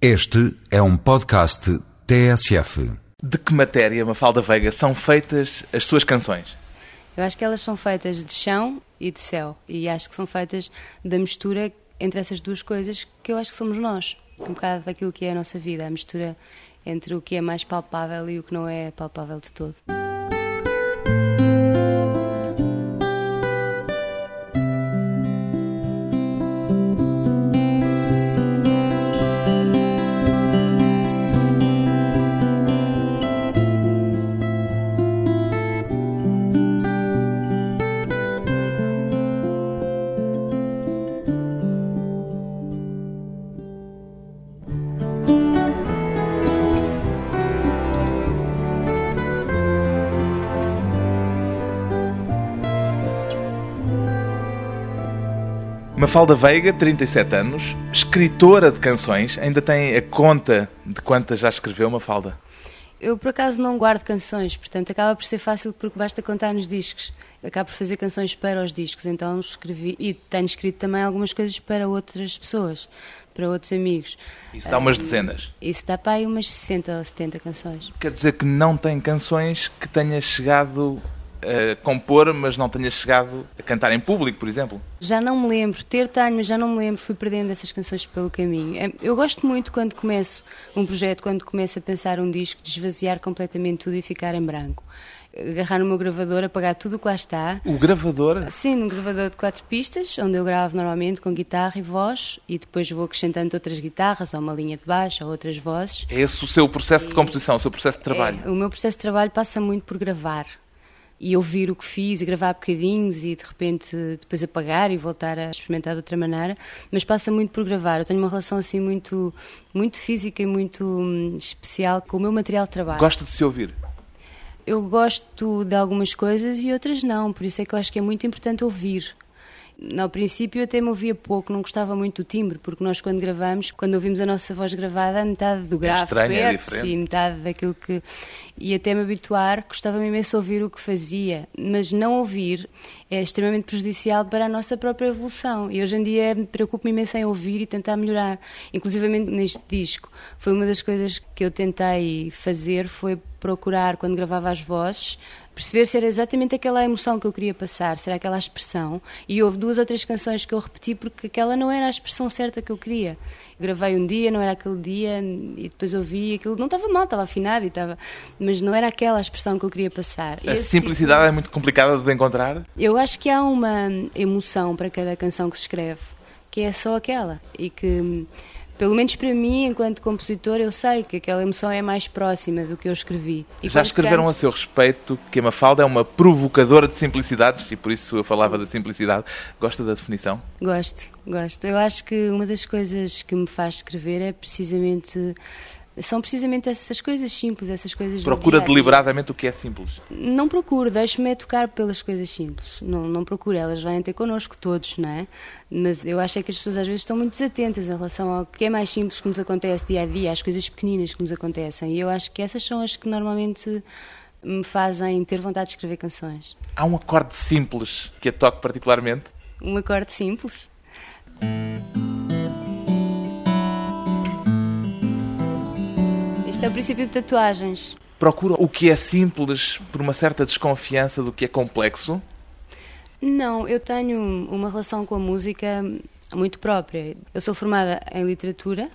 Este é um podcast TSF. De que matéria, Mafalda Veiga, são feitas as suas canções? Eu acho que elas são feitas de chão e de céu. E acho que são feitas da mistura entre essas duas coisas que eu acho que somos nós. Um bocado daquilo que é a nossa vida, a mistura entre o que é mais palpável e o que não é palpável de todo. Mafalda Veiga, 37 anos, escritora de canções, ainda tem a conta de quantas já escreveu Mafalda? Eu, por acaso, não guardo canções, portanto, acaba por ser fácil porque basta contar nos discos. Acabo por fazer canções para os discos, então escrevi. E tenho escrito também algumas coisas para outras pessoas, para outros amigos. Isso dá umas dezenas? Isso dá para aí umas 60 ou 70 canções. Quer dizer que não tem canções que tenha chegado a compor, mas não tenha chegado a cantar em público, por exemplo? Já não me lembro. Ter tenho, mas já não me lembro. Fui perdendo essas canções pelo caminho. É, eu gosto muito quando começo um projeto, quando começo a pensar um disco, de esvaziar completamente tudo e ficar em branco. Agarrar no meu gravador, apagar tudo o que lá está. O gravador? Sim, num gravador de quatro pistas, onde eu gravo normalmente com guitarra e voz, e depois vou acrescentando outras guitarras, ou uma linha de baixo, ou outras vozes. É esse o seu processo de composição, o seu processo de trabalho? É, o meu processo de trabalho passa muito por gravar e ouvir o que fiz e gravar bocadinhos e de repente depois apagar e voltar a experimentar de outra maneira, mas passa muito por gravar. Eu tenho uma relação assim muito, muito física e muito hum, especial com o meu material de trabalho. Gosta de se ouvir? Eu gosto de algumas coisas e outras não, por isso é que eu acho que é muito importante ouvir. Ao princípio eu até me ouvia pouco, não gostava muito do timbre, porque nós quando gravamos, quando ouvimos a nossa voz gravada, metade do grave é perde-se e metade daquilo que... E até me habituar, gostava-me imenso ouvir o que fazia, mas não ouvir é extremamente prejudicial para a nossa própria evolução. E hoje em dia preocupo-me imenso em ouvir e tentar melhorar. Inclusivamente neste disco, foi uma das coisas que eu tentei fazer, foi procurar, quando gravava as vozes, perceber se era exatamente aquela emoção que eu queria passar, se era aquela expressão. E houve duas ou três canções que eu repeti porque aquela não era a expressão certa que eu queria. Gravei um dia, não era aquele dia, e depois ouvi aquilo. Não estava mal, estava afinado, e estava, mas não era aquela a expressão que eu queria passar. A simplicidade tipo... é muito complicada de encontrar? Eu acho que há uma emoção para cada canção que se escreve, que é só aquela. E que pelo menos para mim, enquanto compositor, eu sei que aquela emoção é mais próxima do que eu escrevi. E Já escreveram canto... a seu respeito que a Mafalda é uma provocadora de simplicidades e por isso eu falava da simplicidade. Gosta da definição? Gosto, gosto. Eu acho que uma das coisas que me faz escrever é precisamente são precisamente essas coisas simples, essas coisas Procura deliberadamente o que é simples? Não procuro, deixo-me tocar pelas coisas simples. Não, não procuro, elas vêm ter connosco todos, não é? Mas eu acho é que as pessoas às vezes estão muito desatentas em relação ao que é mais simples que nos acontece dia a dia, às coisas pequeninas que nos acontecem. E eu acho que essas são as que normalmente me fazem ter vontade de escrever canções. Há um acorde simples que a toque particularmente? Um acorde simples? É o princípio de tatuagens. Procura o que é simples por uma certa desconfiança do que é complexo? Não, eu tenho uma relação com a música muito própria. Eu sou formada em literatura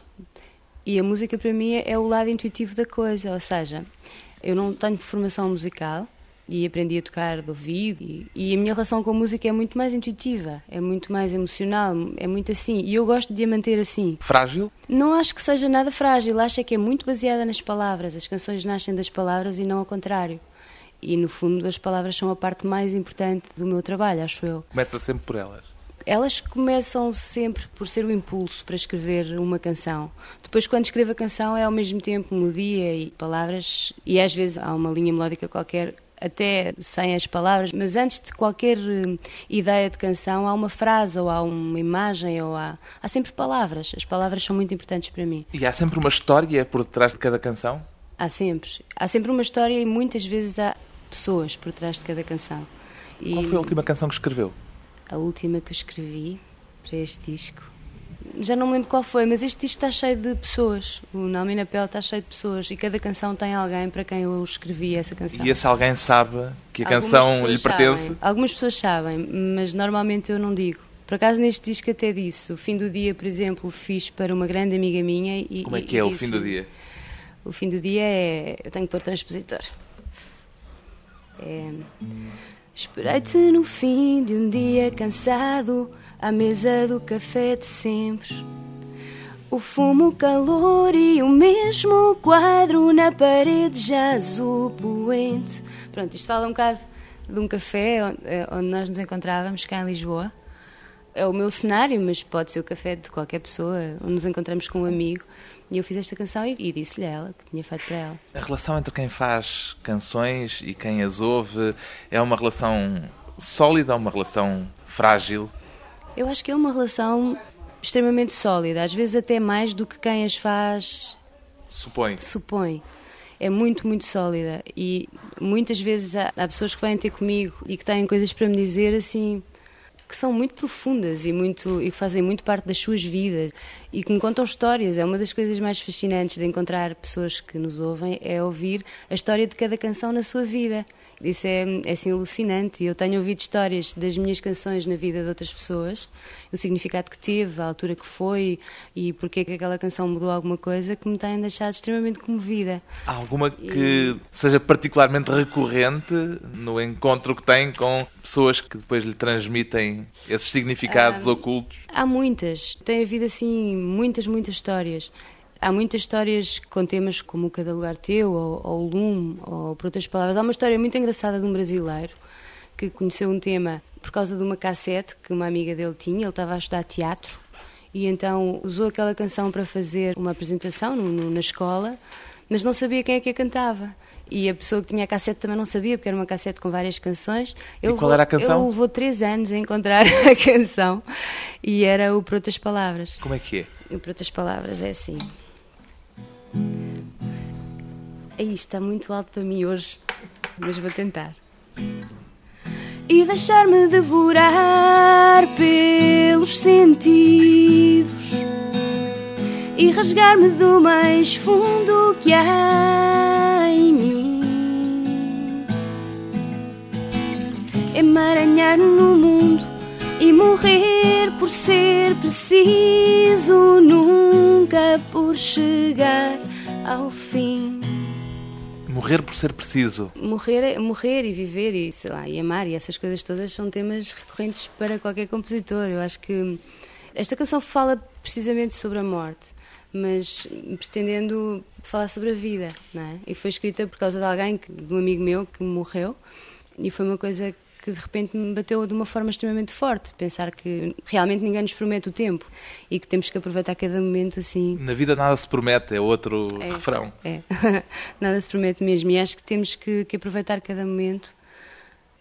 e a música para mim é o lado intuitivo da coisa, ou seja, eu não tenho formação musical, e aprendi a tocar de ouvido e, e, a minha relação com a música é muito mais intuitiva, é muito mais emocional, é muito assim e eu gosto de a manter assim. Frágil? Não acho que seja nada frágil, acho que é muito baseada nas palavras, as canções nascem das palavras e não ao contrário. E no fundo as palavras são a parte mais importante do meu trabalho, acho eu. Começa sempre por elas? Elas começam sempre por ser o impulso para escrever uma canção. Depois, quando escrevo a canção, é ao mesmo tempo melodia e palavras, e às vezes há uma linha melódica qualquer até sem as palavras, mas antes de qualquer eh, ideia de canção há uma frase ou há uma imagem ou há, há sempre palavras. As palavras são muito importantes para mim. E há sempre uma história por detrás de cada canção? Há sempre. Há sempre uma história e muitas vezes há pessoas por trás de cada canção. E Qual foi a última canção que escreveu? A última que eu escrevi para este disco já não me lembro qual foi, mas este disco está cheio de pessoas. O Nome na Pele está cheio de pessoas e cada canção tem alguém para quem eu escrevi essa canção. E esse alguém sabe que a canção lhe pertence? Sabem. Algumas pessoas sabem, mas normalmente eu não digo. Por acaso neste disco até disse. O fim do dia, por exemplo, fiz para uma grande amiga minha. E, Como é que é o fim do dia? O fim do dia é. Eu tenho que pôr transpositor. É. Esperei-te no fim de um dia cansado, à mesa do café de sempre. O fumo, o calor e o mesmo quadro na parede já azul poente. Pronto, isto fala um bocado de um café onde, eh, onde nós nos encontrávamos cá em Lisboa. É o meu cenário, mas pode ser o café de qualquer pessoa, onde nos encontramos com um amigo. E eu fiz esta canção e, e disse-lhe a ela que tinha feito para ela. A relação entre quem faz canções e quem as ouve é uma relação sólida ou uma relação frágil? Eu acho que é uma relação extremamente sólida, às vezes até mais do que quem as faz supõe. supõe. É muito, muito sólida. E muitas vezes há, há pessoas que vêm ter comigo e que têm coisas para me dizer assim que são muito profundas e muito e que fazem muito parte das suas vidas e que me contam histórias. É uma das coisas mais fascinantes de encontrar pessoas que nos ouvem é ouvir a história de cada canção na sua vida. Isso é, é assim alucinante. Eu tenho ouvido histórias das minhas canções na vida de outras pessoas, o significado que teve, a altura que foi e porque é que aquela canção mudou alguma coisa que me têm deixado extremamente comovida. Há alguma que e... seja particularmente recorrente no encontro que tem com pessoas que depois lhe transmitem esses significados ah, ocultos? Há muitas. Tem havido assim muitas, muitas histórias. Há muitas histórias com temas como o Cada Lugar Teu, ou, ou o Lume, ou por outras palavras. Há uma história muito engraçada de um brasileiro que conheceu um tema por causa de uma cassete que uma amiga dele tinha. Ele estava a estudar teatro e então usou aquela canção para fazer uma apresentação no, no, na escola, mas não sabia quem é que a cantava. E a pessoa que tinha a cassete também não sabia, porque era uma cassete com várias canções. Ele e qual levou, era a canção? Ele levou três anos a encontrar a canção e era o Por Outras Palavras. Como é que é? O Por Outras Palavras é assim. Aí está muito alto para mim hoje, mas vou tentar. E deixar-me devorar pelos sentidos e rasgar-me do mais fundo que há em mim. Emaranhar no mundo morrer por ser preciso, nunca por chegar ao fim. Morrer por ser preciso. Morrer, morrer e viver e, sei lá, e amar e essas coisas todas são temas recorrentes para qualquer compositor. Eu acho que esta canção fala precisamente sobre a morte, mas pretendendo falar sobre a vida, não é? E foi escrita por causa de alguém, de um amigo meu que morreu, e foi uma coisa que de repente me bateu de uma forma extremamente forte. Pensar que realmente ninguém nos promete o tempo e que temos que aproveitar cada momento assim. Na vida nada se promete, é outro é, refrão. É, nada se promete mesmo. E acho que temos que, que aproveitar cada momento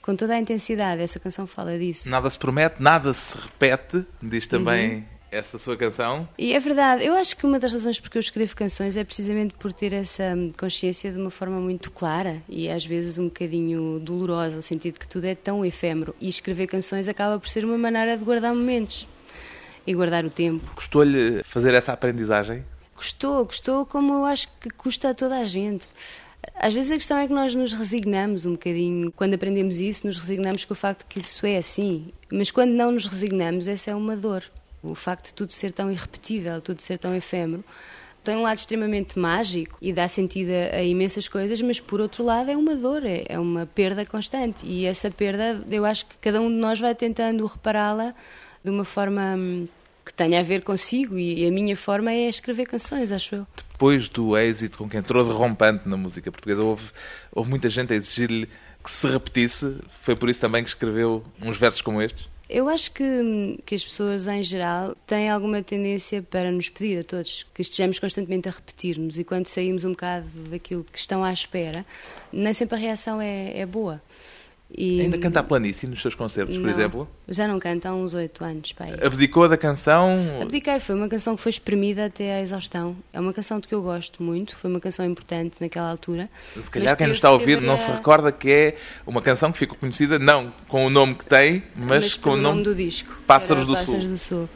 com toda a intensidade. Essa canção fala disso. Nada se promete, nada se repete, diz também. Uhum essa sua canção? E é verdade, eu acho que uma das razões porque eu escrevo canções é precisamente por ter essa consciência de uma forma muito clara e às vezes um bocadinho dolorosa, no sentido que tudo é tão efêmero. E escrever canções acaba por ser uma maneira de guardar momentos e guardar o tempo. Custou-lhe fazer essa aprendizagem? Custou, custou como eu acho que custa a toda a gente. Às vezes a questão é que nós nos resignamos um bocadinho. Quando aprendemos isso, nos resignamos com o facto que isso é assim. Mas quando não nos resignamos, essa é uma dor. O facto de tudo ser tão irrepetível, tudo ser tão efêmero, tem um lado extremamente mágico e dá sentido a, imensas coisas, mas por outro lado é uma dor, é, é, uma perda constante. E essa perda, eu acho que cada um de nós vai tentando repará-la de uma forma hum, que tenha a ver consigo. E a minha forma é escrever canções, acho eu. Depois do êxito com que entrou derrompante na música portuguesa, houve, houve muita gente a exigir-lhe que se repetisse. Foi por isso também que escreveu uns versos como estes? Eu acho que, que as pessoas, em geral, têm alguma tendência para nos pedir a todos que estejamos constantemente a repetir-nos e quando saímos um bocado daquilo que estão à espera, nem sempre a reação é, é boa. E... Ainda canta a planície nos seus concertos, não, por exemplo? Já não canta há uns oito anos. Pai. Abdicou da canção? Abdiquei, foi uma canção que foi espremida até à exaustão. É uma canção de que eu gosto muito, foi uma canção importante naquela altura. Se calhar quem nos está a ouvir não se recorda que é uma canção que ficou conhecida não com o nome que tem, mas, mas com o nome, nome do disco. Pássaros, do, Pássaros Sul. do Sul.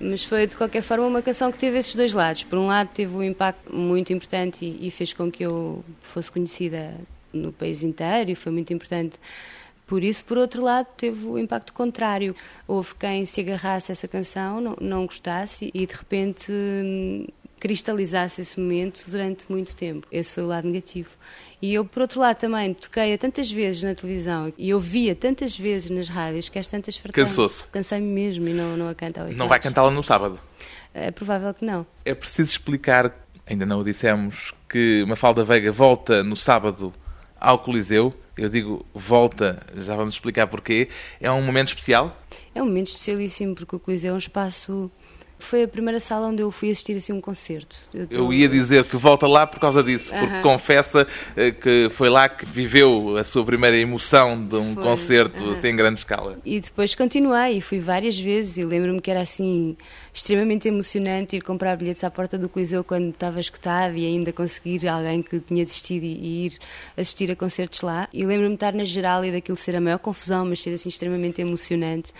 Mas foi, de qualquer forma, uma canção que teve esses dois lados. Por um lado, teve um impacto muito importante e, e fez com que eu fosse conhecida no país inteiro e foi muito importante por isso, por outro lado, teve o impacto contrário. Houve quem se agarrasse a essa canção, não, não gostasse e de repente cristalizasse esse momento durante muito tempo. Esse foi o lado negativo. E eu, por outro lado, também toquei tantas vezes na televisão e ouvia tantas vezes nas rádios que às tantas fartei Cansou-se. Cansei-me mesmo e não, não a canto Não vai cantá-la no sábado? É provável que não. É preciso explicar, ainda não o dissemos, que Mafalda Veiga volta no sábado ao Coliseu. Eu digo volta, já vamos explicar porquê. É um momento especial? É um momento especialíssimo porque o Coliseu é um espaço foi a primeira sala onde eu fui assistir assim um concerto. Eu, tô... eu ia dizer que volta lá por causa disso, porque uh -huh. confessa eh, que foi lá que viveu a sua primeira emoção de um foi. concerto uh -huh. assim em grande escala. E depois continuei e fui várias vezes e lembro-me que era assim extremamente emocionante ir comprar bilhetes à porta do Coliseu quando estava escutado e ainda conseguir alguém que tinha desistido e ir assistir a concertos lá. E lembro-me de estar na geral e daquilo ser a maior confusão, mas ser assim extremamente emocionante.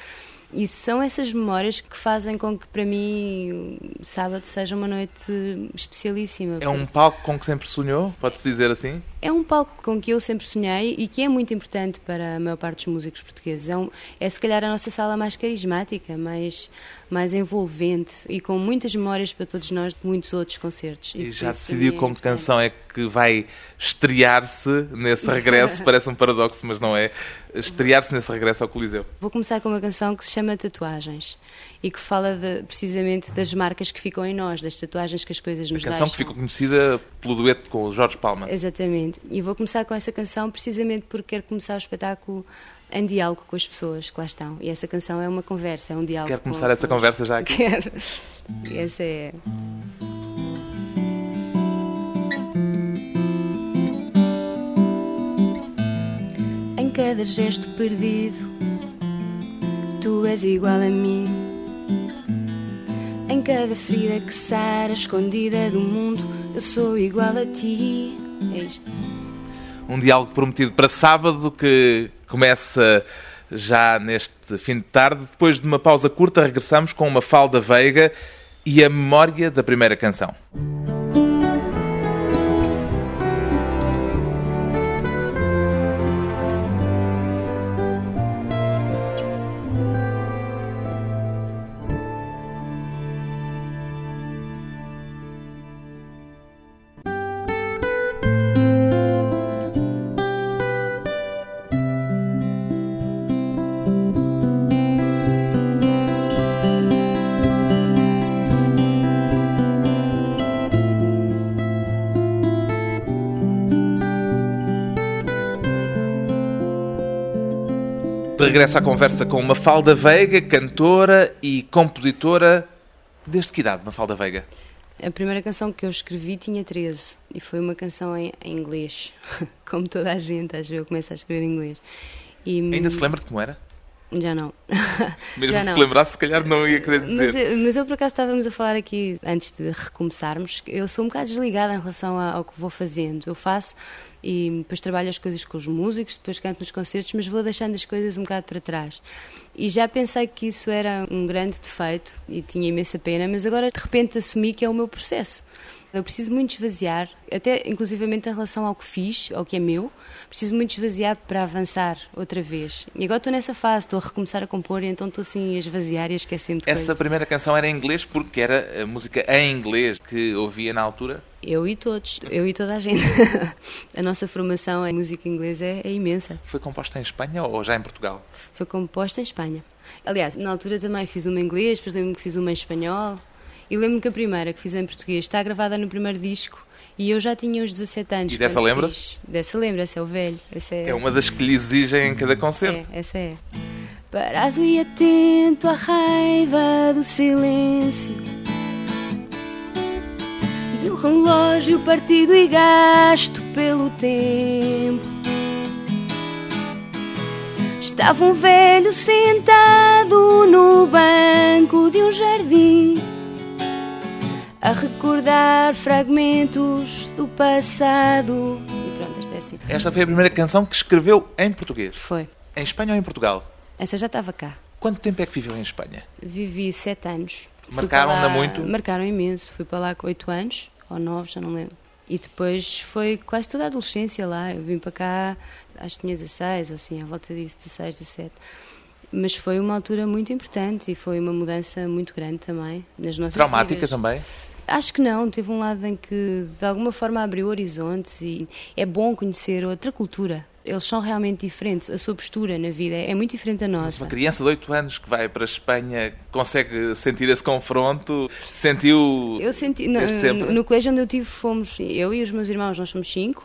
E são essas memórias que fazem com que, para mim, sábado seja uma noite especialíssima. É um palco com que sempre sonhou? Pode-se dizer assim? É um palco com que eu sempre sonhei e que é muito importante para a maior parte dos músicos portugueses. É, um, é se calhar a nossa sala mais carismática, mais, mais envolvente e com muitas memórias para todos nós de muitos outros concertos. E, e já decidiu com que canção é que vai estrear-se nesse regresso? Parece um paradoxo, mas não é. Estrear-se nesse regresso ao Coliseu. Vou começar com uma canção que se chama Tatuagens e que fala de, precisamente das marcas que ficam em nós, das tatuagens que as coisas nos deixam. A canção deixam. que ficou conhecida pelo dueto com o Jorge Palma. Exatamente. E vou começar com essa canção precisamente porque quero começar o espetáculo em diálogo com as pessoas que lá estão. E essa canção é uma conversa, é um diálogo. Quer começar com... essa conversa já aqui? Quero. Essa é. Cada gesto perdido, tu és igual a mim. Em cada ferida que sara, escondida do mundo, eu sou igual a ti. É isto um diálogo prometido para sábado que começa já neste fim de tarde. Depois de uma pausa curta, regressamos com uma falda veiga e a memória da primeira canção. De regresso à conversa com Mafalda Veiga, cantora e compositora. Desde que idade, Mafalda Veiga? A primeira canção que eu escrevi tinha 13 e foi uma canção em, em inglês, como toda a gente, às vezes eu começo a escrever em inglês. E, Ainda se lembra de como era? Já não. Mesmo Já se não. lembrasse, se calhar não ia querer dizer. Mas eu, mas eu, por acaso, estávamos a falar aqui, antes de recomeçarmos, eu sou um bocado desligada em relação ao que vou fazendo. Eu faço e depois trabalho as coisas com os músicos, depois canto nos concertos, mas vou deixando as coisas um bocado para trás. E já pensei que isso era um grande defeito e tinha imensa pena, mas agora de repente assumi que é o meu processo. Eu preciso muito esvaziar, até inclusivamente em relação ao que fiz, ao que é meu, preciso muito esvaziar para avançar outra vez. E agora estou nessa fase, estou a recomeçar a compor, e então estou assim a esvaziar e a esquecer-me de Essa coisas. primeira canção era em inglês porque era a música em inglês que ouvia na altura? Eu e todos, eu e toda a gente. a nossa formação em música inglesa é, é imensa. Foi composta em Espanha ou já em Portugal? Foi composta em Espanha. Aliás, na altura também fiz uma em inglês, depois lembro-me que fiz uma em espanhol. E lembro-me que a primeira que fiz em português está gravada no primeiro disco e eu já tinha uns 17 anos. E dessa lembra-se? Dessa lembra, essa é o velho. Essa é... é uma das que lhe exigem em cada concerto. É, essa é. Parado e atento à raiva do silêncio De um relógio partido e gasto pelo tempo Estava um velho sentado no banco de um jardim a recordar fragmentos do passado. E pronto, esta é assim. Esta foi a primeira canção que escreveu em português? Foi. Em Espanha ou em Portugal? Essa já estava cá. Quanto tempo é que viveu em Espanha? Vivi sete anos. Marcaram-na muito? Marcaram imenso. Fui para lá com 8 anos, ou 9, já não lembro. E depois foi quase toda a adolescência lá. Eu vim para cá, acho que tinha 16, assim, à volta disso, 16, 17. Mas foi uma altura muito importante e foi uma mudança muito grande também nas nossas Traumática vidas. também? Acho que não, teve um lado em que de alguma forma abriu horizontes e é bom conhecer outra cultura. Eles são realmente diferentes, a sua postura na vida é muito diferente da Mas nossa. uma criança de 8 anos que vai para a Espanha consegue sentir esse confronto? Sentiu Eu senti, no, no- no colégio onde eu tive, fomos, eu e os meus irmãos, nós somos cinco,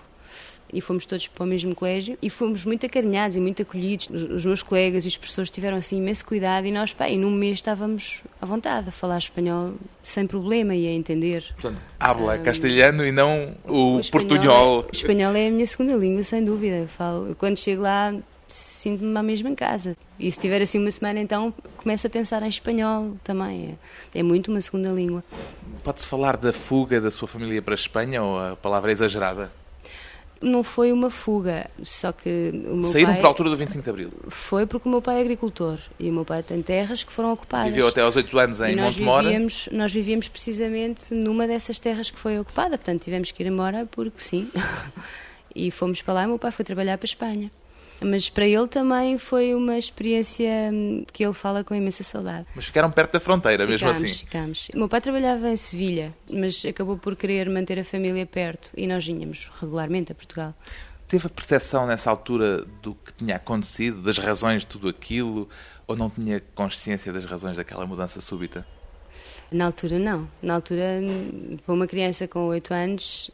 e fomos todos para o mesmo colégio, e fomos muito acarinhados e muito acolhidos. Os, meus colegas e os professores tiveram assim imenso cuidado, e nós, pá, e num mês estávamos à vontade a falar espanhol sem problema e a entender. Portanto, habla castelhano e não o, espanhol portunhol. É, o espanhol é a minha segunda língua, sem dúvida. Eu falo, quando chego lá, sinto-me à mesma em casa. E se tiver assim uma semana, então começo a pensar em espanhol também. É, é muito uma segunda língua. Pode-se falar da fuga da sua família para a Espanha ou a palavra é exagerada? Não foi uma fuga, só que o meu Saíram pai para a altura do 25 de Abril. foi porque o meu pai é agricultor e o meu pai tem terras que foram ocupadas. Viveu até aos 8 anos em nós Montemora. vivíamos, nós vivíamos precisamente numa dessas terras que foi ocupada, portanto tivemos que ir embora porque sim. e fomos para lá e o meu pai foi trabalhar para a Espanha. Mas para ele também foi uma experiência hum, que ele fala com imensa saudade. Mas ficaram perto da fronteira, mesmo assim. ficámos. O meu pai trabalhava em Sevilha, mas acabou por querer manter a família perto e nós vinhamos regularmente a Portugal. Teve a percepção nessa altura do que tinha acontecido, das razões de tudo aquilo, ou não tinha consciência das razões daquela mudança súbita? Na altura, não. Na altura, para uma criança com 8 anos,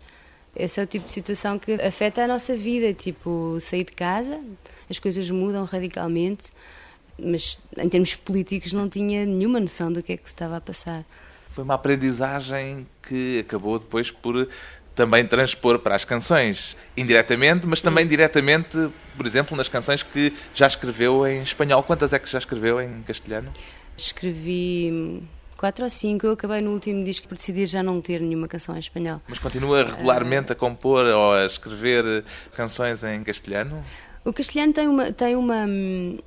esse é o tipo de situação que afeta a nossa vida. Tipo, sair de casa, as coisas mudam radicalmente, mas em termos políticos não tinha nenhuma noção do que é que se estava a passar. Foi uma aprendizagem que acabou depois por também transpor para as canções, indiretamente, mas também diretamente, por exemplo, nas canções que já escreveu em espanhol. Quantas é que já escreveu em castelhano? Escrevi quatro ou cinco. Eu acabei no último disco por decidir já não ter nenhuma canção em espanhol. Mas continua regularmente a compor ou a escrever canções em castelhano? O castelhano tem uma, tem uma,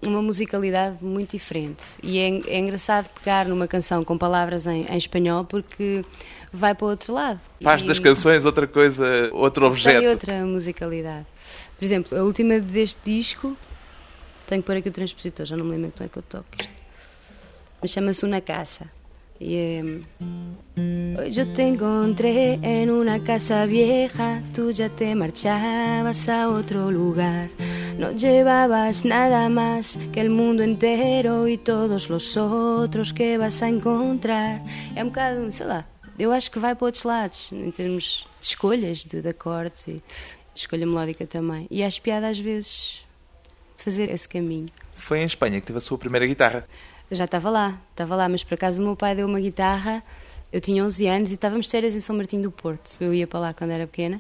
uma musicalidade muito diferente e é, é engraçado pegar numa canção com palavras em, em espanhol porque vai para o outro lado. Faz E das canções outra coisa, outro Tem objeto. outra musicalidade. Por exemplo, a última deste disco, tenho que pôr aqui o transpositor, já não me lembro como é que eu toco. Mas chama-se Una Casa. Y eh, hoy yo te encontré en una casa vieja, tú ya te marchabas a otro lugar. No llevabas nada más que el mundo entero y todos los otros que vas a encontrar. É um bocado, sei lá, eu acho que vai para outros lados, em termos de escolhas, de, de acordes e de escolha melódica também. E acho piada às vezes fazer esse caminho. Foi em Espanha que teve a sua primeira guitarra. Eu já estava lá, estava lá, mas por acaso o meu pai deu uma guitarra, eu tinha 11 anos e estávamos de férias em São Martinho do Porto. Eu ia para lá quando era pequena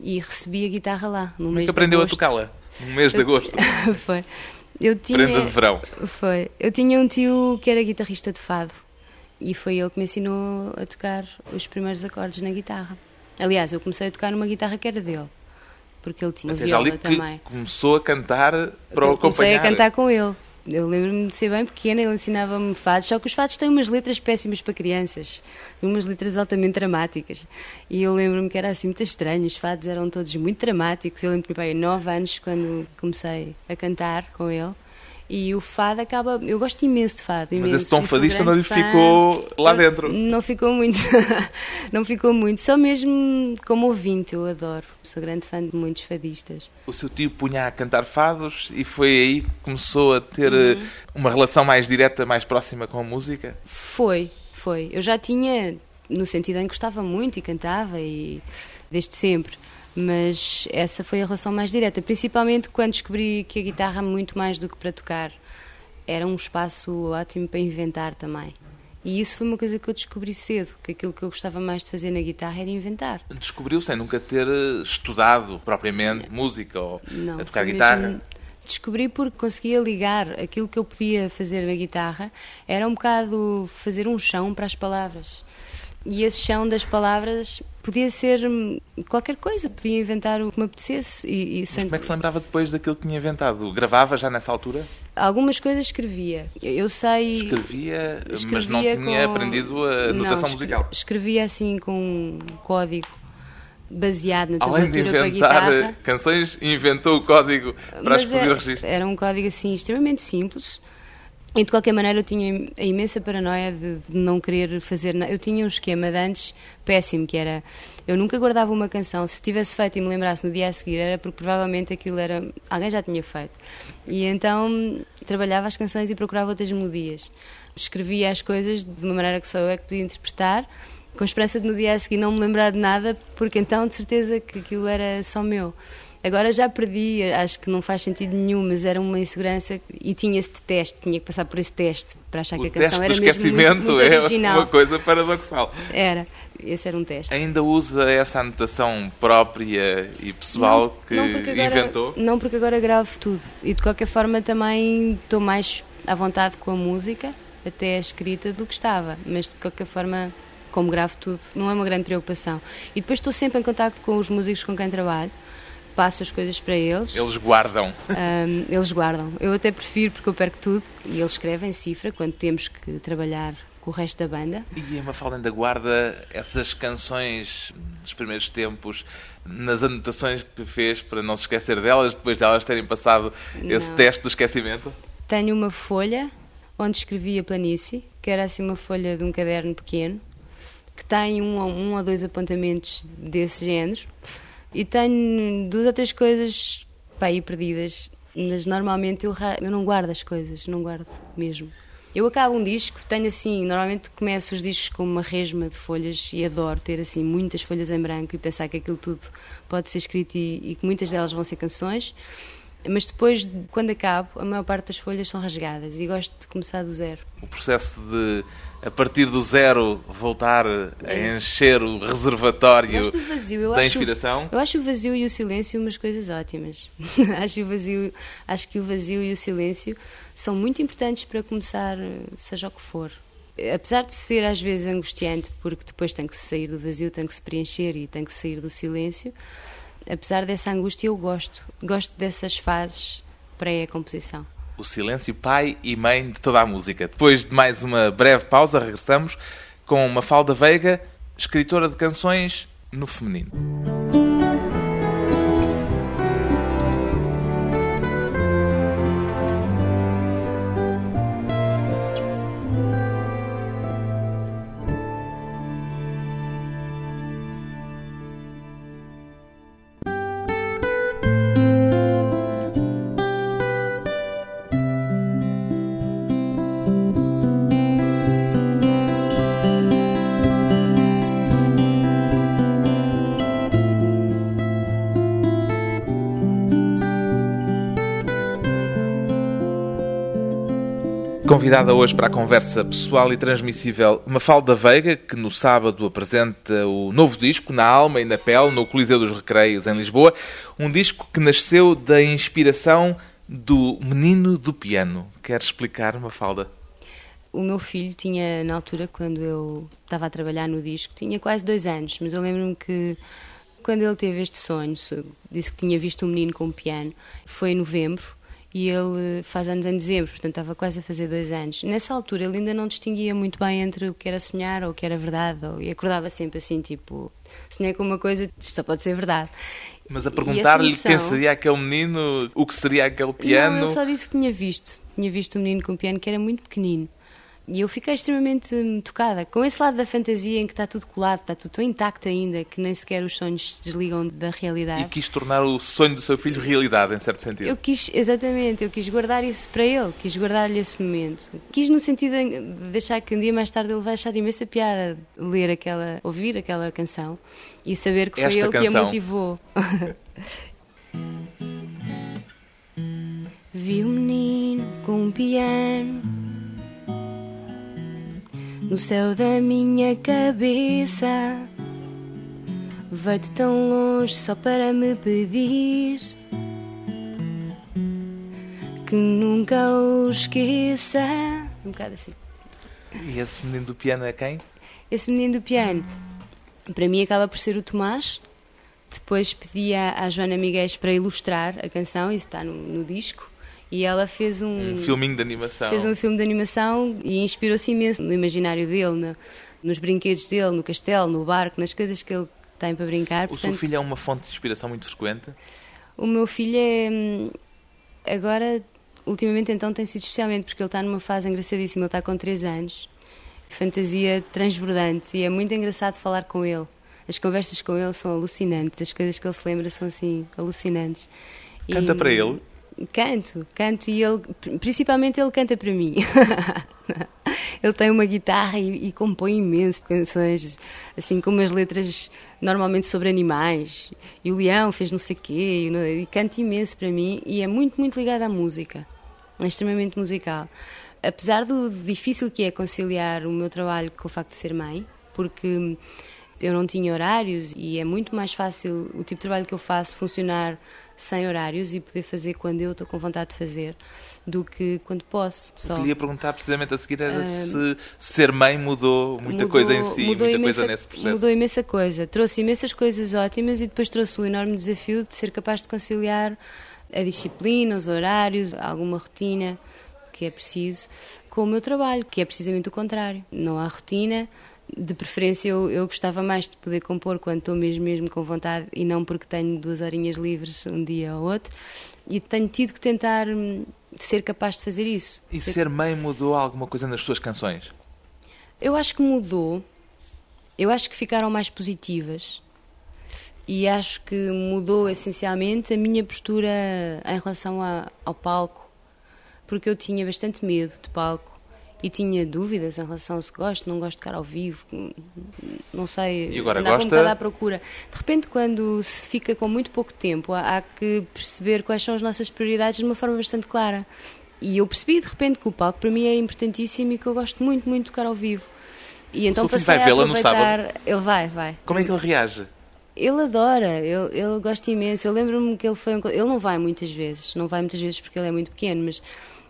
e recebi a guitarra lá. No Como é mês que de aprendeu a tocá-la? No mês de agosto. Foi. Eu tinha... Prenda de verão. Foi. Eu tinha um tio que era guitarrista de fado e foi ele que me ensinou a tocar os primeiros acordes na guitarra. Aliás, eu comecei a tocar numa guitarra que era dele, porque ele tinha Até já viola li que também. começou a cantar para o Eu comecei acompanhar. a cantar com ele. Eu lembro-me de ser bem pequena, ele ensinava-me fados, só que os fados têm umas letras péssimas para crianças, umas letras altamente dramáticas. E eu lembro-me que era assim muito estranho, os fados eram todos muito dramáticos. Eu lembro que pai, 9 anos, quando comecei a cantar com ele. E o fado acaba. Eu gosto imenso de fado. Mas imenso, esse tom fadista não lhe ficou lá dentro. Não ficou muito. não ficou muito. Só mesmo como ouvinte, eu adoro. Sou grande fã de muitos fadistas. O seu tio punha a cantar fados e foi aí que começou a ter Uhum. eh, uma relação mais direta, mais próxima com a música? Foi, foi. Eu já tinha, no sentido em que gostava muito e cantava, e desde sempre. Mas essa foi a relação mais direta, principalmente quando descobri que a guitarra, muito mais do que para tocar, era um espaço ótimo para inventar também. E isso foi uma coisa que eu descobri cedo, que aquilo que eu gostava mais de fazer na guitarra era inventar. Descobriu sem nunca ter eh, estudado propriamente música ou Não, a tocar guitarra? Descobri porque conseguia ligar aquilo que eu podia fazer na guitarra, era um bocado fazer um chão para as palavras. E esse chão das palavras podia ser hum, qualquer coisa, podia inventar o que me apetecesse. E, e Mas como é que se lembrava depois daquilo que tinha inventado? Gravava já nessa altura? Algumas coisas escrevia. Eu sei. Escrevia, mas escrevia não tinha com- aprendido a Não, notação escre- musical. Escrevia assim com um código baseado na Além de inventar canções, inventou o código para Mas explodir era, o registro. era um código assim extremamente simples. E de qualquer maneira eu tinha a imensa paranoia de de não querer fazer nada. Eu tinha um esquema de antes péssimo, que era eu nunca guardava uma canção. Se tivesse feito e me lembrasse no dia a seguir, era porque provavelmente aquilo era. alguém já tinha feito. E então trabalhava as canções e procurava outras melodias. Escrevia as coisas de uma maneira que só eu é que podia interpretar, com esperança de no dia a seguir não me lembrar de nada, porque então de certeza que aquilo era só meu. Agora já perdi, acho que não faz sentido nenhum, mas era uma insegurança e tinha este teste, tinha que passar por esse teste para achar O que a canção era mesmo muito, muito é original. uma coisa paradoxal. Era, esse era um teste. Ainda usa essa anotação própria e pessoal que porque agora, inventou? Não, porque agora gravo tudo. E de qualquer forma também estou mais à vontade com a música, até a escrita, do que estava. Mas de qualquer forma, como gravo tudo, não é uma grande preocupação. E depois estou sempre em contato com os músicos com quem trabalho, passo as coisas para eles. Eles guardam. Ahm, eles guardam. Eu até prefiro porque eu perco tudo. E eles escrevem cifra quando temos que trabalhar com o resto da banda. E a Mafalda ainda guarda essas canções dos primeiros tempos nas anotações que fez para não se esquecer delas, depois de elas terem passado esse Não. teste do esquecimento? Tenho uma folha onde escrevi a planície, que era assim uma folha de um caderno pequeno, que tem um, ou- um ou dois apontamentos desse género. E tenho duas ou três coisas pá, aí perdidas, mas normalmente eu, eu não guardo as coisas, não guardo mesmo. Eu acabo um disco, tenho assim, normalmente começo os discos com uma resma de folhas e adoro ter assim muitas folhas em branco e pensar que aquilo tudo pode ser escrito e, e que muitas delas vão ser canções. Mas depois, quando acabo, a maior parte das folhas são rasgadas e gosto de começar do zero. O processo de, a partir do zero, voltar a É. encher o reservatório do vazio. Eu da acho, inspiração? Eu acho o vazio e o silêncio umas coisas ótimas. acho, o vazio, acho que o vazio e o silêncio são muito importantes para começar, seja o que for. Apesar de ser às vezes angustiante, porque depois tem que sair do vazio, tem que se preencher e tem que sair do silêncio, apesar dessa angústia, eu gosto. Gosto dessas fases pré-composição. O silêncio, pai e mãe de toda a música. Depois de mais uma breve pausa, regressamos com Mafalda Veiga, escritora de canções no feminino. Convidada hoje para a conversa pessoal e transmissível Mafalda Veiga, que no sábado apresenta o novo disco Na Alma e na Pele, no Coliseu dos Recreios, em Lisboa. Um disco que nasceu da inspiração do menino do piano. Quer explicar, Mafalda? O meu filho tinha, na altura, quando eu estava a trabalhar no disco, tinha quase dois anos, mas eu lembro-me que quando ele teve este sonho, so- disse que tinha visto um menino com um piano, foi em novembro e ele faz anos em dezembro, portanto estava quase a fazer dois anos. Nessa altura ele ainda não distinguia muito bem entre o que era sonhar ou o que era verdade, ou, e acordava sempre assim, tipo, sonhei com uma coisa, isto só pode ser verdade. Mas a perguntar-lhe quem seria aquele menino, o que seria aquele Não, piano. ele só disse que tinha visto. Tinha visto um menino com um piano que era muito pequenino. E eu fiquei extremamente tocada com esse lado da fantasia em que está tudo colado, está tudo tão intacto ainda que nem sequer os sonhos se desligam da realidade. E quis tornar o sonho do seu filho realidade, em certo sentido. Eu quis, exatamente, eu quis guardar isso para ele, quis guardar-lhe esse momento. Quis no sentido de deixar que um dia mais tarde ele vai achar imensa piada ler aquela, ouvir aquela canção e saber que foi Esta ele que canção. a motivou. Vi um menino com um piano no céu da minha cabeça. Vai de tão longe só para me pedir que nunca o esqueça. Um bocado assim. E esse menino do piano é quem? esse menino do piano, para mim acaba por ser o Tomás. Depois pedi à, à Joana Miguel para ilustrar a canção, isso está no, no disco. E ela fez um, um filminho de animação. Fez um filme de animação e inspirou-se imenso no imaginário dele, no, nos brinquedos dele, no castelo, no barco, nas coisas que ele tem para brincar. O Portanto, seu filho é uma fonte de inspiração muito frequente? O meu filho é. hum, Agora, ultimamente, então, tem sido especialmente porque ele está numa fase engraçadíssima. Ele está com 3 anos, fantasia transbordante, e é muito engraçado falar com ele. As conversas com ele são alucinantes, as coisas que ele se lembra são assim, alucinantes. E- Canta para ele? Canto, canto e ele, principalmente ele canta para mim. ele tem uma guitarra e, e compõe imenso canções, assim com umas letras normalmente sobre animais. E o leão fez não sei quê, e, e canta imenso para mim e é muito, muito ligado à música. É extremamente musical. Apesar do difícil que é conciliar o meu trabalho com o facto de ser mãe, porque eu não tinha horários e é muito mais fácil o tipo de trabalho que eu faço funcionar sem horários e poder fazer quando eu estou com vontade de fazer do que quando posso. Só. O que lhe ia perguntar precisamente a seguir era se ser mãe mudou muita Mudou- coisa em si, muita imensa- coisa nesse processo. Mudou imensa coisa. Trouxe imensas coisas ótimas e depois trouxe um enorme desafio de ser capaz de conciliar a disciplina, os horários, alguma rotina que é preciso, com o meu trabalho, que é precisamente o contrário. Não há rotina. De preferência, eu, eu gostava mais de poder compor quando estou mesmo, mesmo com vontade e não porque tenho duas horinhas livres um dia ou outro. E tenho tido que tentar hum, ser capaz de fazer isso. E Ser ser mãe mudou alguma coisa nas suas canções? Eu acho que mudou. Eu acho que ficaram mais positivas. E acho que mudou essencialmente a minha postura em relação a- ao palco. Porque eu tinha bastante medo de palco e tinha dúvidas em relação a se gosto, não gosto de cara ao vivo, não sei. E agora andava gosta? um à procura. De repente, quando se fica com muito pouco tempo, há, há que perceber quais são as nossas prioridades de uma forma bastante clara. E eu percebi de repente que o palco para mim é importantíssimo e que eu gosto muito, muito de tocar ao vivo. E então seu filho passei vai vê-la no aproveitar. Ele vai, vai. Como é que ele reage? Ele adora, ele, ele gosta imenso. Eu lembro-me que ele foi. um Ele não vai muitas vezes, não vai muitas vezes porque ele é muito pequeno, mas,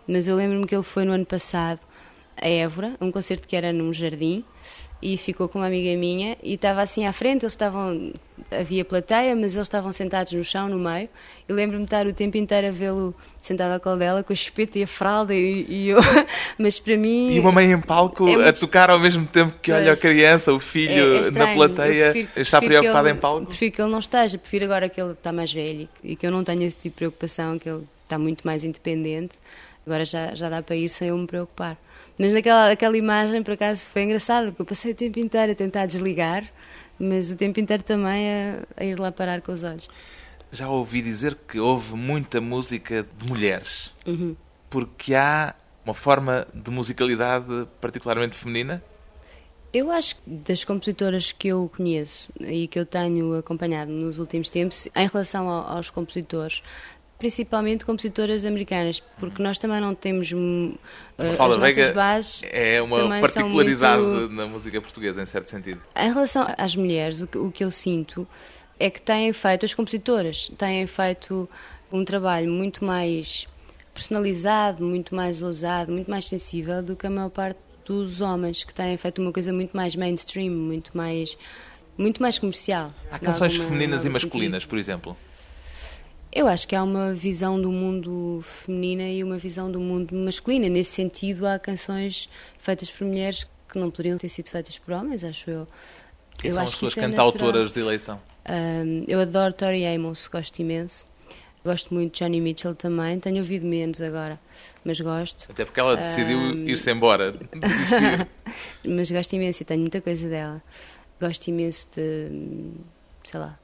mas eu lembro-me que ele foi no ano passado a Évora, a um concerto que era num jardim, e ficou com uma amiga minha e estava assim à frente. Eles estavam. Havia plateia, mas eles estavam sentados no chão, no meio. E lembro-me de estar o tempo inteiro a vê-lo sentado ao colo dela com a chupeta e a fralda, e, e eu. Mas para mim. E uma mãe em palco É a muito- tocar ao mesmo tempo que olha a criança, o É- filho é na estranho. plateia, prefiro- está preocupado ele- em palco? Prefiro que ele não esteja, prefiro agora que ele está mais velho e que eu não tenha esse tipo de preocupação, que ele está muito mais independente. Agora já, já dá para ir sem eu me preocupar. Mas naquela aquela imagem, por acaso, foi engraçado, porque eu passei o tempo inteiro a tentar desligar, mas o tempo inteiro também a, a ir lá parar com os olhos. Já ouvi dizer que houve muita música de mulheres, Uhum. porque há uma forma de musicalidade particularmente feminina. Eu acho que das compositoras que eu conheço e que eu tenho acompanhado nos últimos tempos, em relação ao- aos compositores, principalmente compositoras americanas, porque nós também não temos eh, as nossas Veiga bases. é uma particularidade muito- na música portuguesa, em certo sentido. Em relação às mulheres, o que, o que eu sinto é que têm feito, as compositoras têm feito um trabalho muito mais personalizado, muito mais ousado, muito mais sensível do que a maior parte dos homens, que têm feito uma coisa muito mais mainstream, muito mais, muito mais comercial. Há canções alguma- femininas e masculinas, por exemplo. Eu acho que há uma visão do mundo feminina e uma visão do mundo masculina. Nesse sentido, há canções feitas por mulheres que não poderiam ter sido feitas por homens, acho eu. Quem eu são as suas é cantautoras natural. de eleição? Um, eu adoro Tori Amos, gosto imenso. Gosto muito de Johnny Mitchell também. Tenho ouvido menos agora, mas gosto. Até porque ela decidiu Ahm. ir-se embora, desistir. Mas gosto imenso e tenho muita coisa dela. Gosto imenso de. sei lá.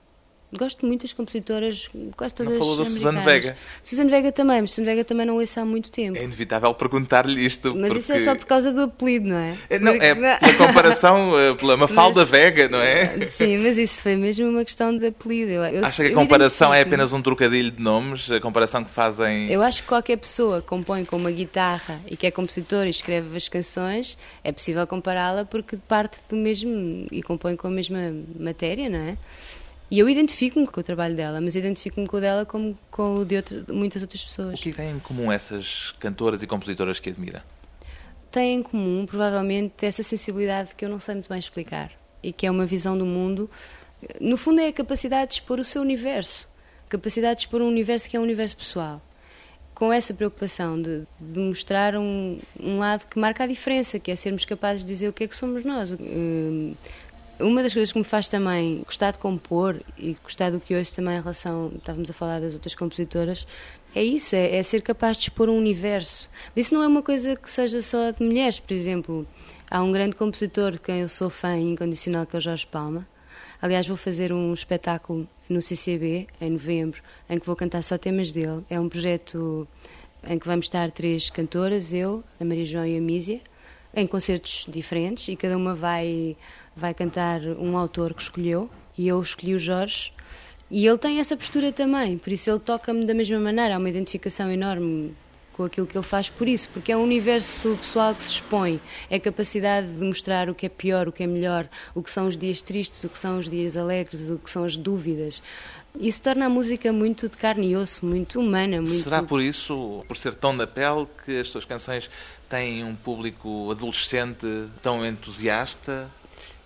Gosto muito das compositoras, quase todas falou da americanas. Vega. Suzane Vega também, mas Suzane Vega também não ouço há muito tempo. É inevitável perguntar-lhe isto. Mas porque... isso é só por causa do apelido, não é? É, Não, é Porque- pela comparação, eh, pela Mafalda Mas- Vega, não é? Sim, mas isso foi mesmo uma questão de apelido. Eu, eu- Acha que a comparação é apenas um trocadilho de nomes? A comparação que fazem. Eu acho que qualquer pessoa que compõe com uma guitarra e que é compositor e escreve as canções, é possível compará-la porque parte do mesmo e compõe com a mesma matéria, não é? E eu identifico-me com o trabalho dela, mas identifico-me com o dela como com o de outra- muitas outras O pessoas. que têm em comum essas cantoras e compositoras que admira? têm em comum, provavelmente, essa sensibilidade que eu não sei muito bem explicar e que é uma visão do mundo. No fundo, é a capacidade de expor o seu universo, capacidade de expor um universo que é um universo pessoal. Com essa preocupação de, de mostrar um, um, lado que marca a diferença, que é sermos capazes de dizer o que é que somos nós. Uma das coisas que me faz também gostar de compor e gostar do que hoje também em relação, estávamos a falar das outras compositoras, é isso, é, é ser capaz de expor um universo. Isso não é uma coisa que seja só de mulheres, por exemplo. Há um grande compositor de quem eu sou fã incondicional, que é o Jorge Palma. Aliás, vou fazer um espetáculo no CCB, em novembro, em que vou cantar só temas dele. É um projeto em que vamos estar três cantoras, eu, a Maria João e a Mísia, em concertos diferentes e cada uma vai, vai cantar um autor que escolheu. E eu escolhi o Jorge. E ele tem essa postura também, por isso ele toca-me da mesma maneira. Há uma identificação enorme com aquilo que ele faz por isso, porque é um universo pessoal que se expõe, é a capacidade de mostrar o que é pior, o que é melhor, o que são os dias tristes, o que são os dias alegres, o que são as dúvidas. Isso torna a música muito de carne e osso, muito humana. Muito... Será por isso, por ser tão na pele, que as suas canções têm um público adolescente tão entusiasta?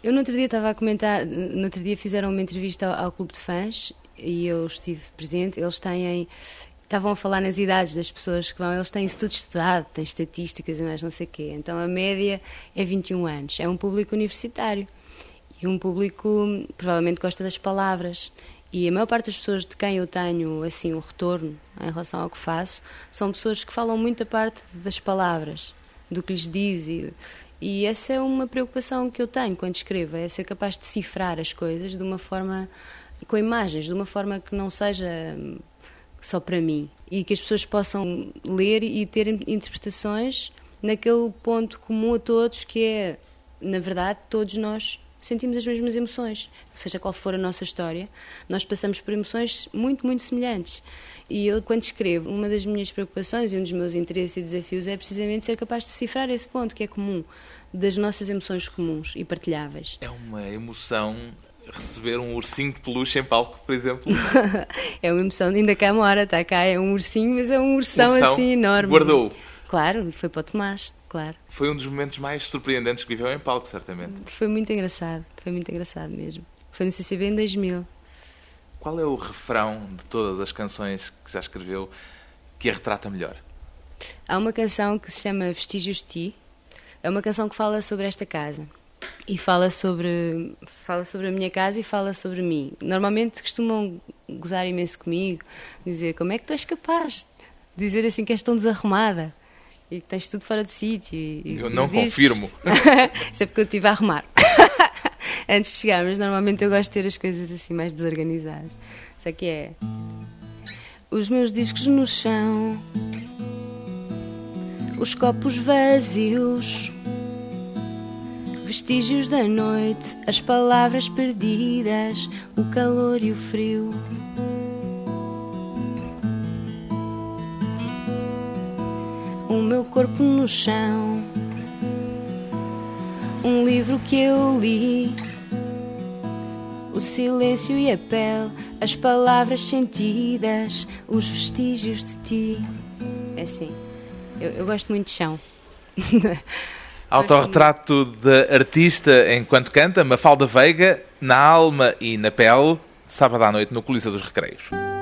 Eu no outro dia estava a comentar, no outro dia fizeram uma entrevista ao, ao Clube de Fãs e eu estive presente. Eles têm estavam a falar nas idades das pessoas que vão, eles têm isso tudo estudado, têm estatísticas e mais não sei o quê. Então a média é 21 anos. É um público universitário e um público provavelmente gosta das palavras. E a maior parte das pessoas de quem eu tenho assim um retorno em relação ao que faço são pessoas que falam muito a parte das palavras, do que lhes diz e, e essa é uma preocupação que eu tenho quando escrevo, é ser capaz de cifrar as coisas de uma forma com imagens, de uma forma que não seja só para mim. E que as pessoas possam ler e ter interpretações naquele ponto comum a todos que é, na verdade, todos nós sentimos as mesmas emoções, seja qual for a nossa história, nós passamos por emoções muito, muito semelhantes. E eu, quando escrevo, uma das minhas preocupações e um dos meus interesses e desafios é precisamente ser capaz de decifrar esse ponto que é comum, das nossas emoções comuns e partilháveis. É uma emoção receber um ursinho de peluche em palco, por exemplo? é uma emoção, ainda cá mora, está cá, é um ursinho, mas é um ursão, ursão assim enorme. Guardou? Claro, foi para o Tomás, claro. Foi um dos momentos mais surpreendentes que viveu em palco, certamente. Foi muito engraçado, foi muito engraçado mesmo. Foi no CCB em 2000. Qual é o refrão de todas as canções que já escreveu que a retrata melhor? Há uma canção que se chama Vestígios de Ti. É uma canção que fala sobre esta casa e fala sobre fala sobre a minha casa e fala sobre mim. Normalmente costumam gozar imenso comigo, dizer como é que tu és capaz de dizer assim que és tão desarrumada e que tens tudo fora de sítio. Eu não confirmo. Isso é porque eu estive a arrumar antes de chegar, mas normalmente eu gosto de ter as coisas assim mais desorganizadas. Só que é os meus discos no chão, os copos vazios vestígios da noite, as palavras perdidas, o calor e o frio. O meu corpo no chão, um livro que eu li. O silêncio e a pele, as palavras sentidas, os vestígios de ti. É assim, eu, eu gosto muito de chão. Autorretrato da artista enquanto canta, Mafalda Veiga, na alma e na pele, sábado à noite no Coliseu dos Recreios.